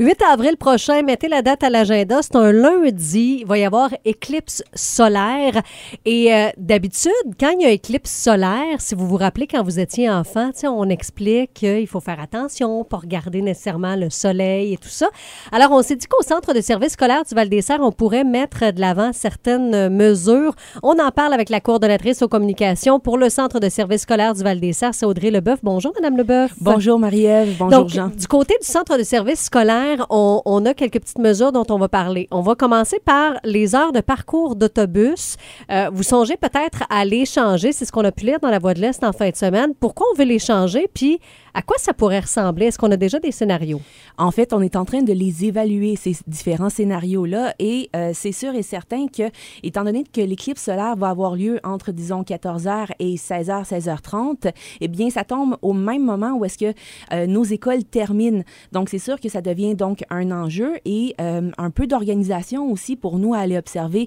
8 avril prochain, mettez la date à l'agenda. C'est un lundi. Il va y avoir éclipse solaire. Et euh, d'habitude, quand il y a éclipse solaire, si vous vous rappelez quand vous étiez enfant, on explique qu'il faut faire attention, pour regarder nécessairement le soleil et tout ça. Alors, on s'est dit qu'au centre de service scolaire du Val-des-Serres, on pourrait mettre de l'avant certaines mesures. On en parle avec la coordonnatrice aux communications pour le centre de service scolaire du Val-des-Serres, c'est Audrey Leboeuf. Bonjour, Madame Leboeuf. Bonjour, Marie-Ève. Bonjour, Donc, Jean. Du côté du centre de service scolaire, on, a quelques petites mesures dont on va parler. On va commencer par les heures de parcours d'autobus. Euh, vous songez peut-être à les changer, c'est ce qu'on a pu lire dans la Voie de l'Est en fin de semaine. Pourquoi on veut les changer? Puis, à quoi ça pourrait ressembler? Est-ce qu'on a déjà des scénarios? En fait, on est en train de les évaluer, ces différents scénarios-là, et euh, c'est sûr et certain que, étant donné que l'éclipse solaire va avoir lieu entre, disons, 14h et 16h, 16h30, eh bien, ça tombe au même moment où est-ce que euh, nos écoles terminent. Donc, c'est sûr que ça devient donc un enjeu et euh, un peu d'organisation aussi pour nous à aller observer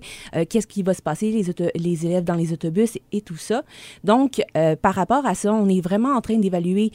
qu'est-ce qui va se passer, les, les élèves dans les autobus et tout ça. Donc, par rapport à ça, on est vraiment en train d'évaluer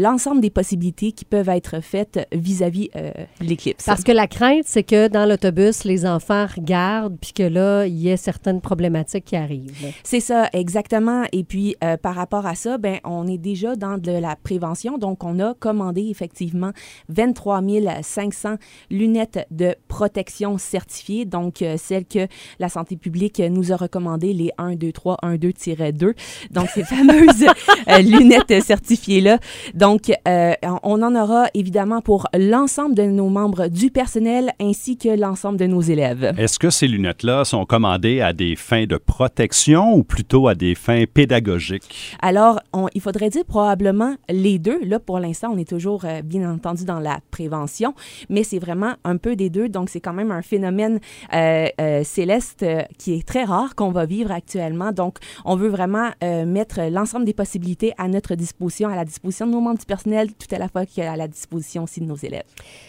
l'ensemble des possibilités qui peuvent être faites vis-à-vis euh, l'éclipse. Parce que la crainte, c'est que dans l'autobus, les enfants regardent, puis que là, il y ait certaines problématiques qui arrivent. C'est ça, exactement. Et puis, euh, par rapport à ça, ben, on est déjà dans de la prévention. Donc, on a commandé effectivement 23 500 lunettes de protection certifiées, donc euh, celles que la santé publique nous a recommandées, les 1, 2, 3, 1, 2-2. Donc, ces fameuses lunettes certifiées-là. Donc, euh, on en aura évidemment pour l'ensemble de nos membres du personnel ainsi que l'ensemble de nos élèves. Est-ce que ces lunettes-là sont commandées à des fins de protection ou plutôt à des fins pédagogiques? Alors, il faudrait dire probablement les deux. Là, pour l'instant, on est toujours euh, bien entendu dans la prévention, mais c'est vraiment un peu des deux. Donc, c'est quand même un phénomène euh, céleste qui est très rare qu'on va vivre actuellement. Donc, on veut vraiment mettre l'ensemble des possibilités à notre disposition, à la disposition de nos membres du personnel, tout à la fois qui est à la disposition aussi de nos élèves.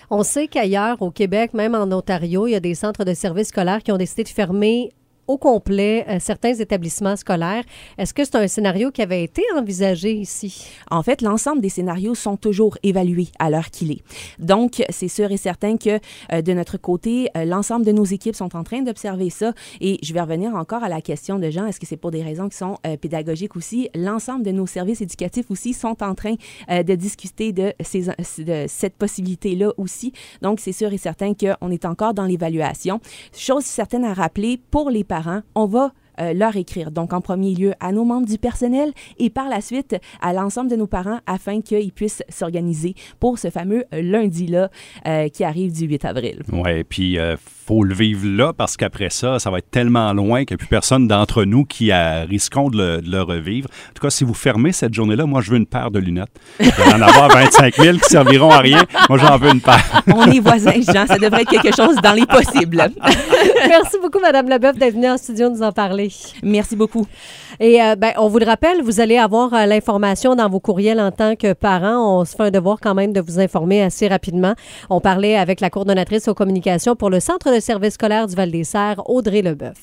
On sait qu'ailleurs, au Québec, même en Ontario, il y a des centres de services scolaires qui ont décidé de fermer au complet euh, certains établissements scolaires. Est-ce que c'est un scénario qui avait été envisagé ici? En fait, l'ensemble des scénarios sont toujours évalués à l'heure qu'il est. Donc, c'est sûr et certain que euh, de notre côté, euh, l'ensemble de nos équipes sont en train d'observer ça. Et je vais revenir encore à la question de Jean, est-ce que c'est pour des raisons qui sont pédagogiques aussi? L'ensemble de nos services éducatifs aussi sont en train de discuter de, de cette possibilité-là aussi. Donc, c'est sûr et certain qu'on est encore dans l'évaluation. Chose certaine à rappeler, pour les parents, on va euh, leur écrire. Donc, en premier lieu, à nos membres du personnel et par la suite à l'ensemble de nos parents afin qu'ils puissent s'organiser pour ce fameux lundi-là euh, qui arrive du 8 avril. Oui, puis il euh, faut le vivre là parce qu'après ça, ça va être tellement loin qu'il n'y a plus personne d'entre nous qui a, risquons de le, revivre. En tout cas, si vous fermez cette journée-là, moi, je veux une paire de lunettes. Il va en avoir 25 000 qui serviront à rien. Moi, j'en veux une paire. On est voisins, Jean. Ça devrait être quelque chose dans les possibles. Merci beaucoup, Mme Leboeuf, d'être venue en studio nous en parler. Merci beaucoup. Et euh, ben, on vous le rappelle, vous allez avoir euh, l'information dans vos courriels en tant que parent. On se fait un devoir quand même de vous informer assez rapidement. On parlait avec la coordonnatrice aux communications pour le Centre de services scolaires du Val-des-Serres, Audrey Leboeuf.